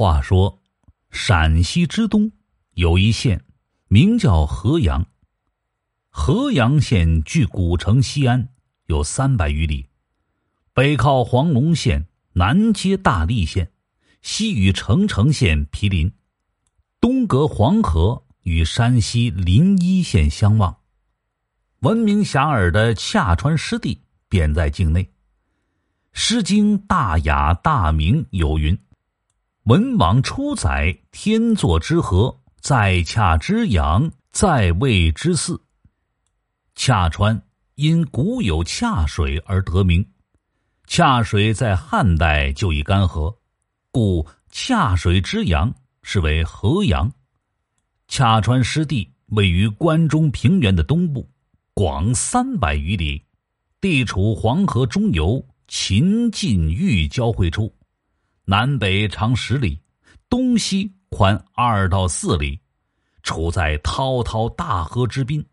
话说，陕西之东有一县，名叫河阳。河阳县距古城西安有三百余里，北靠黄龙县，南接大荔县，西与澄城县毗邻，东隔黄河，与山西临沂县相望。闻名遐迩的夏川湿地便在境内。《诗经·大雅·大明》有云：“文王初载，天作之河，在洽之阳，在渭之泗。”恰川因古有恰水而得名，恰水在汉代就已干涸，故恰水之阳是为河阳。恰川湿地位于关中平原的东部，广三百余里，地处黄河中游秦晋豫交汇处，南北长十里，东西宽二到四里，处在滔滔大河之滨。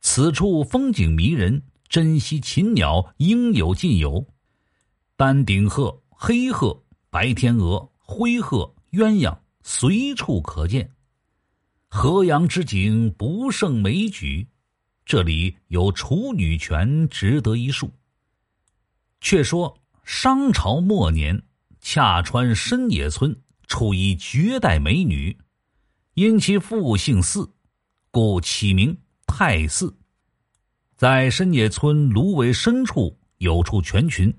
此处风景迷人，珍稀禽鸟应有尽有，丹顶鹤、黑鹤、白天鹅、灰鹤、鸳鸯随处可见。河阳之景不胜枚举，这里有处女泉值得一述。却说商朝末年，恰川深野村处一绝代美女，因其父姓姒，故起名。太寺，在深野村芦苇深处有处泉群，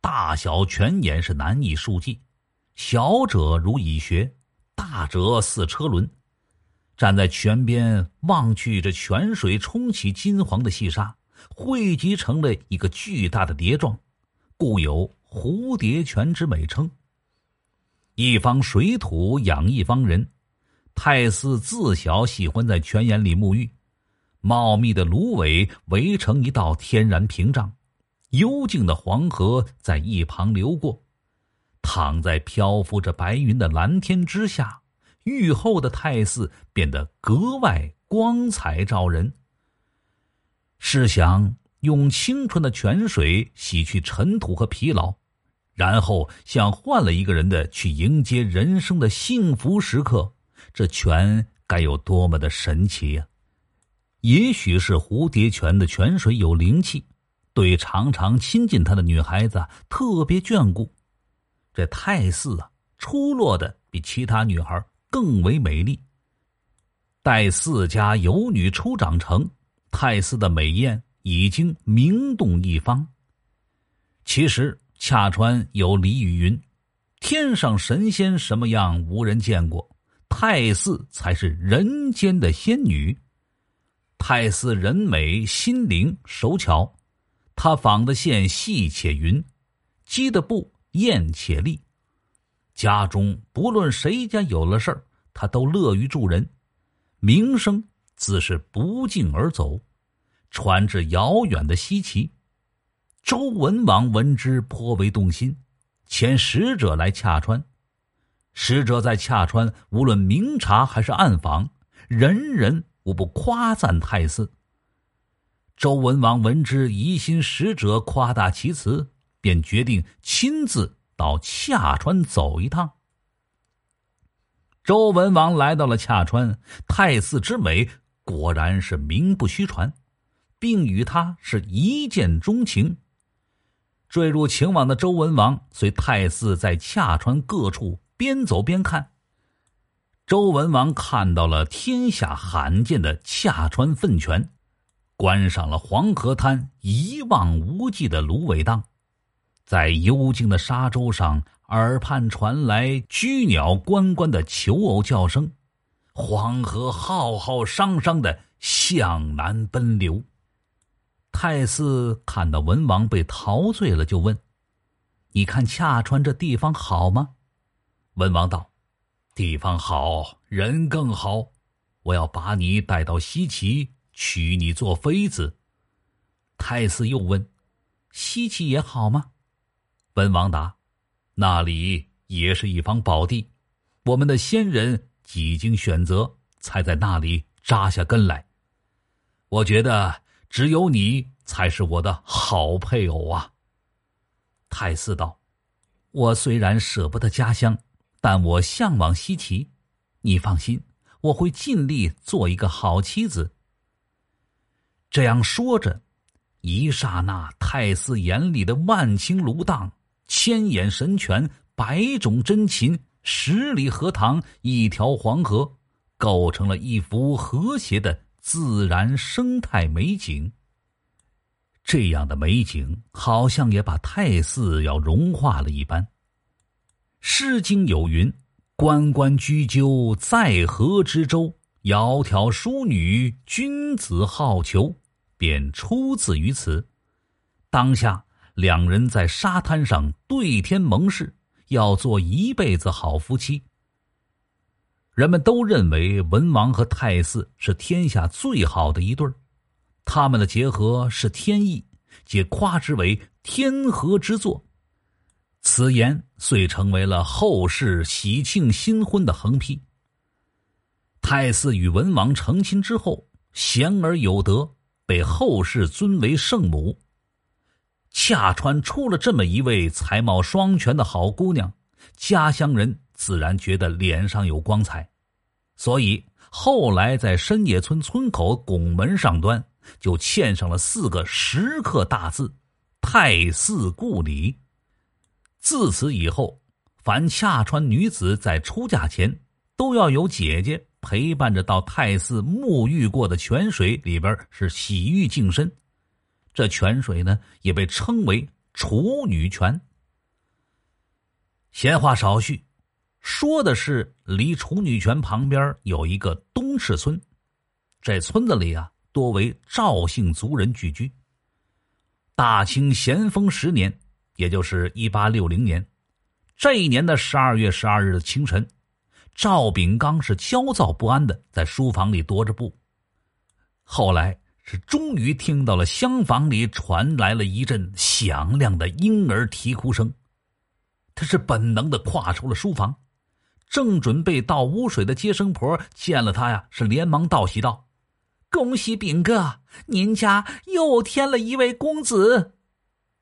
大小泉眼是难以数计，小者如蚁穴，大者似车轮。站在泉边望去，这泉水冲起金黄的细沙，汇集成了一个巨大的碟状，故有蝴蝶泉之美称。一方水土养一方人，太寺自小喜欢在泉眼里沐浴。茂密的芦苇围成一道天然屏障，幽静的黄河在一旁流过。躺在漂浮着白云的蓝天之下，浴后的太寺变得格外光彩照人。试想，用清纯的泉水洗去尘土和疲劳，然后像换了一个人的去迎接人生的幸福时刻，这泉该有多么的神奇呀！也许是蝴蝶泉的泉水有灵气，对常常亲近他的女孩子特别眷顾。这太寺啊，出落的比其他女孩更为美丽。待四家有女初长成，太寺的美艳已经名动一方。其实恰川有俚语云：“天上神仙什么样无人见过，太寺才是人间的仙女。”太寺人美心灵手巧，他纺的线细且匀，织的布艳且丽。家中不论谁家有了事儿，他都乐于助人，名声自是不胫而走，传至遥远的西岐。周文王闻之颇为动心，遣使者来洽川。使者在洽川，无论明察还是暗访，人人。无不夸赞太寺。周文王闻之，疑心使者夸大其词，便决定亲自到恰川走一趟。周文王来到了恰川，太寺之美果然是名不虚传，并与他是一见钟情。坠入情网的周文王随太姒在恰川各处边走边看。周文王看到了天下罕见的恰川粪泉，观赏了黄河滩一望无际的芦苇荡，在幽静的沙洲上，耳畔传来居鸟关关的求偶叫声，黄河浩浩汤汤的向南奔流。太姒看到文王被陶醉了，就问：“你看恰川这地方好吗？”文王道。地方好人更好，我要把你带到西岐，娶你做妃子。太姒又问：“西岐也好吗？”文王答：“那里也是一方宝地，我们的先人几经选择，才在那里扎下根来。我觉得只有你才是我的好配偶啊。”太师道：“我虽然舍不得家乡。”但我向往西岐。你放心，我会尽力做一个好妻子。”这样说着，一刹那，太 sư 眼里的万顷芦荡、千眼神泉、百种真禽、十里荷塘、一条黄河，构成了一幅和谐的自然生态美景。这样的美景，好像也把太寺要融化了一般。《诗经》有云：“关关雎鸠，在河之洲。窈窕淑女，君子好逑。”便出自于此。当下两人在沙滩上对天盟誓，要做一辈子好夫妻。人们都认为文王和太姒是天下最好的一对儿。他们的结合是天意，皆夸之为天河之作。此言遂成为了后世喜庆新婚的横批。太姒与文王成亲之后，贤而有德，被后世尊为圣母。恰川出了这么一位才貌双全的好姑娘，家乡人自然觉得脸上有光彩，所以后来在深野村村口拱门上端。就嵌上了四个石刻大字“太寺故里”。自此以后，凡恰川女子在出嫁前，都要有姐姐陪伴着到太寺沐浴过的泉水里边是洗浴净身。这泉水呢，也被称为处女泉。闲话少叙，说的是离处女泉旁边有一个东市村，这村子里啊。多为赵姓族人聚居。大清咸丰十年，也就是一八六零年，这一年的十二月十二日的清晨，赵秉刚是焦躁不安的在书房里踱着步。后来是终于听到了厢房里传来了一阵响亮的婴儿啼哭声，他是本能的跨出了书房，正准备倒污水的接生婆见了他呀，是连忙道喜道。恭喜炳哥，您家又添了一位公子，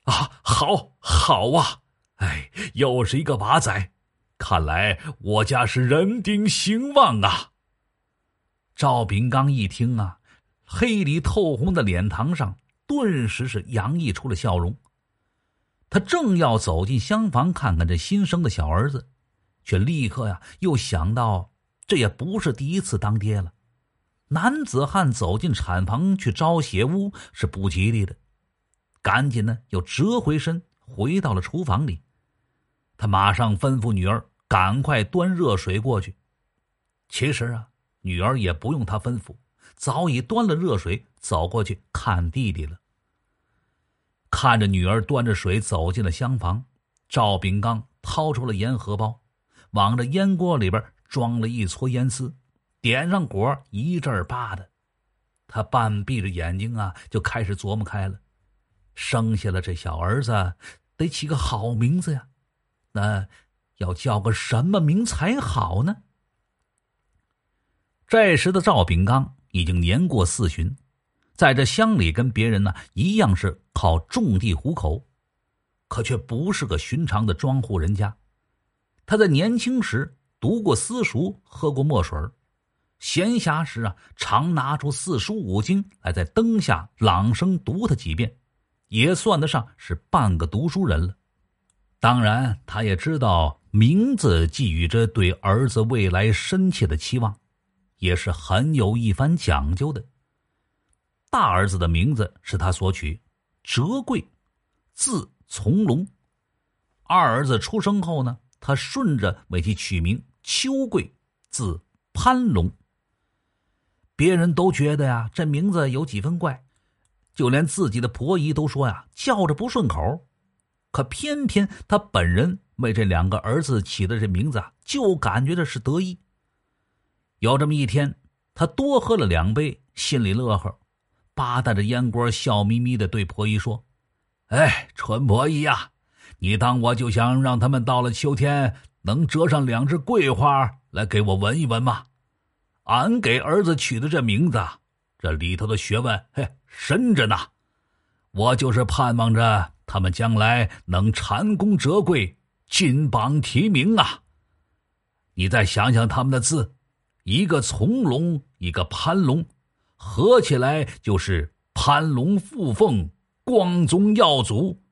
啊，好，好啊！哎，又是一个娃仔，看来我家是人丁兴旺啊。赵炳刚一听啊，黑里透红的脸庞上顿时是洋溢出了笑容。他正要走进厢房看看这新生的小儿子，却立刻呀又想到，这也不是第一次当爹了。男子汉走进产房去招血屋是不吉利的，赶紧呢又折回身回到了厨房里。他马上吩咐女儿赶快端热水过去。其实啊，女儿也不用他吩咐，早已端了热水走过去看弟弟了。看着女儿端着水走进了厢房，赵炳刚掏出了烟荷包，往这烟锅里边装了一撮烟丝。点上火，一阵扒的，他半闭着眼睛啊，就开始琢磨开了。生下了这小儿子，得起个好名字呀。那要叫个什么名才好呢？这时的赵炳刚已经年过四旬，在这乡里跟别人呢一样是靠种地糊口，可却不是个寻常的庄户人家。他在年轻时读过私塾，喝过墨水闲暇时啊，常拿出四书五经来在灯下朗声读他几遍，也算得上是半个读书人了。当然，他也知道名字寄予着对儿子未来深切的期望，也是很有一番讲究的。大儿子的名字是他所取，折贵，字从龙。二儿子出生后呢，他顺着为其取名秋桂，字潘龙。别人都觉得呀，这名字有几分怪，就连自己的婆姨都说呀，叫着不顺口。可偏偏他本人为这两个儿子起的这名字啊，就感觉这是得意。有这么一天，他多喝了两杯，心里乐呵，扒带着烟锅，笑眯眯的对婆姨说：“哎，春婆姨呀，你当我就想让他们到了秋天能折上两只桂花来给我闻一闻吗？俺给儿子取的这名字这里头的学问嘿深着呢。我就是盼望着他们将来能蟾宫折桂金榜题名啊。你再想想他们的字一个从龙一个攀龙合起来就是攀龙附凤光宗耀祖。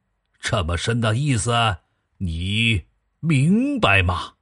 这么深的意思你明白吗？